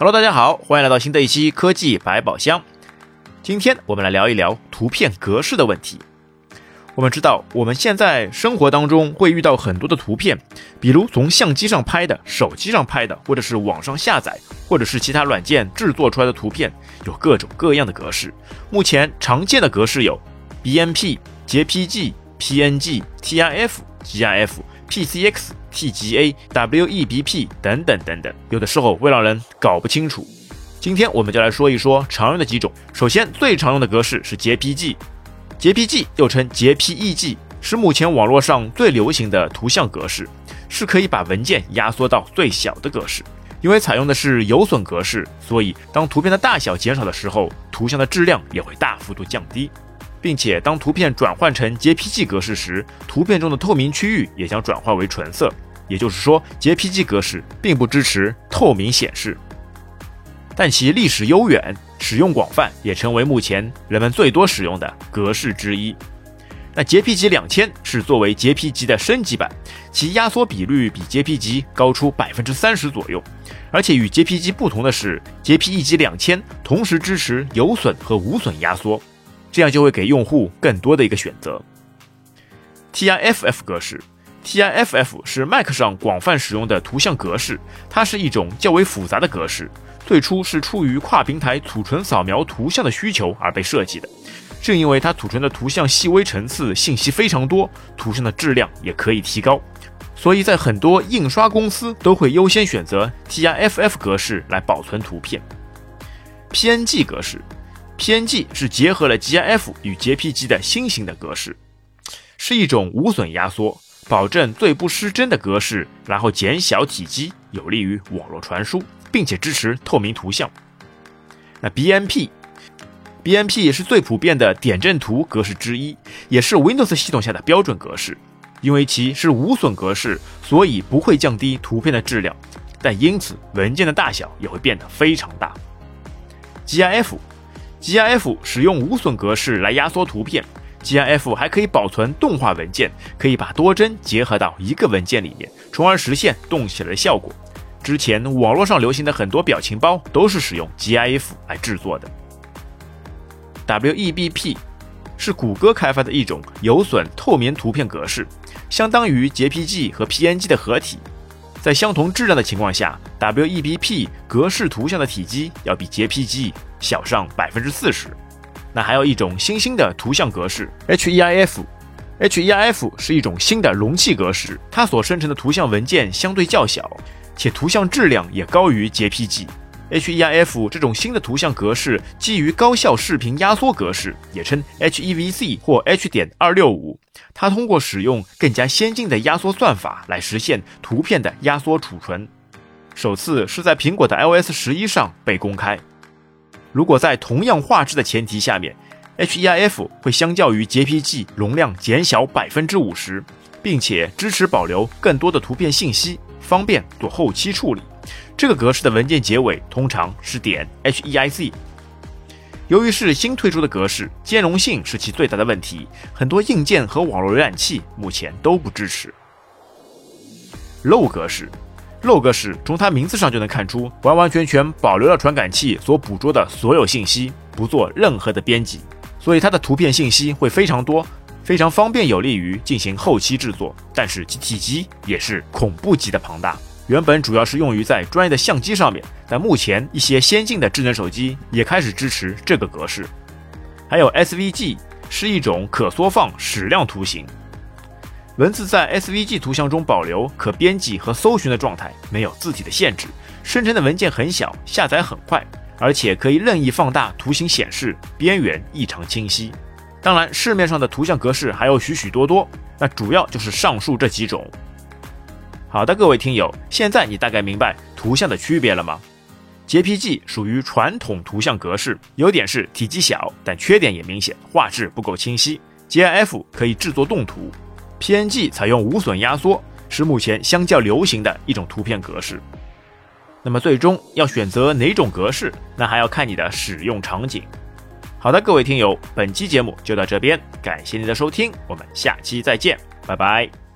Hello，大家好，欢迎来到新的一期科技百宝箱。今天我们来聊一聊图片格式的问题。我们知道，我们现在生活当中会遇到很多的图片，比如从相机上拍的、手机上拍的，或者是网上下载，或者是其他软件制作出来的图片，有各种各样的格式。目前常见的格式有 BMP、JPG、PNG、TIF、GIF、PCX。TGA、WEBP 等等等等，有的时候会让人搞不清楚。今天我们就来说一说常用的几种。首先，最常用的格式是 JPG，JPG 又称 JPEG，是目前网络上最流行的图像格式，是可以把文件压缩到最小的格式。因为采用的是有损格式，所以当图片的大小减少的时候，图像的质量也会大幅度降低。并且，当图片转换成 JPG 格式时，图片中的透明区域也将转化为纯色。也就是说，JPG 格式并不支持透明显示，但其历史悠远、使用广泛，也成为目前人们最多使用的格式之一。那 JPG 两千是作为 JPG 的升级版，其压缩比率比 JPG 高出百分之三十左右。而且与 JPG 不同的是，JPEG 两千同时支持有损和无损压缩。这样就会给用户更多的一个选择。TIFF 格式，TIFF 是 Mac 上广泛使用的图像格式，它是一种较为复杂的格式，最初是出于跨平台储存扫描图像的需求而被设计的。正因为它储存的图像细微层次信息非常多，图像的质量也可以提高，所以在很多印刷公司都会优先选择 TIFF 格式来保存图片。PNG 格式。PNG 是结合了 GIF 与 JPG 的新型的格式，是一种无损压缩、保证最不失真的格式，然后减小体积，有利于网络传输，并且支持透明图像。那 BMP，BMP 是最普遍的点阵图格式之一，也是 Windows 系统下的标准格式。因为其是无损格式，所以不会降低图片的质量，但因此文件的大小也会变得非常大。GIF。GIF 使用无损格式来压缩图片，GIF 还可以保存动画文件，可以把多帧结合到一个文件里面，从而实现动起来的效果。之前网络上流行的很多表情包都是使用 GIF 来制作的。WEBP 是谷歌开发的一种有损透明图片格式，相当于 JPG 和 PNG 的合体。在相同质量的情况下，WEBP 格式图像的体积要比 JPG 小上百分之四十。那还有一种新兴的图像格式 HEIF，HEIF 是一种新的容器格式，它所生成的图像文件相对较小，且图像质量也高于 JPG。HEIF 这种新的图像格式基于高效视频压缩格式，也称 HEVC 或 H 点二六五。它通过使用更加先进的压缩算法来实现图片的压缩储存。首次是在苹果的 iOS 十一上被公开。如果在同样画质的前提下面，HEIF 会相较于 JPG 容量减小百分之五十，并且支持保留更多的图片信息，方便做后期处理。这个格式的文件结尾通常是点 HEIC。由于是新推出的格式，兼容性是其最大的问题，很多硬件和网络浏览器目前都不支持。Low 格式，漏格式从它名字上就能看出，完完全全保留了传感器所捕捉的所有信息，不做任何的编辑，所以它的图片信息会非常多，非常方便，有利于进行后期制作。但是其体积也是恐怖级的庞大。原本主要是用于在专业的相机上面，但目前一些先进的智能手机也开始支持这个格式。还有 SVG 是一种可缩放矢量图形，文字在 SVG 图像中保留可编辑和搜寻的状态，没有字体的限制，生成的文件很小，下载很快，而且可以任意放大图形显示，边缘异常清晰。当然，市面上的图像格式还有许许多多，那主要就是上述这几种。好的，各位听友，现在你大概明白图像的区别了吗？JPG 属于传统图像格式，优点是体积小，但缺点也明显，画质不够清晰。GIF 可以制作动图，PNG 采用无损压缩，是目前相较流行的一种图片格式。那么最终要选择哪种格式，那还要看你的使用场景。好的，各位听友，本期节目就到这边，感谢您的收听，我们下期再见，拜拜。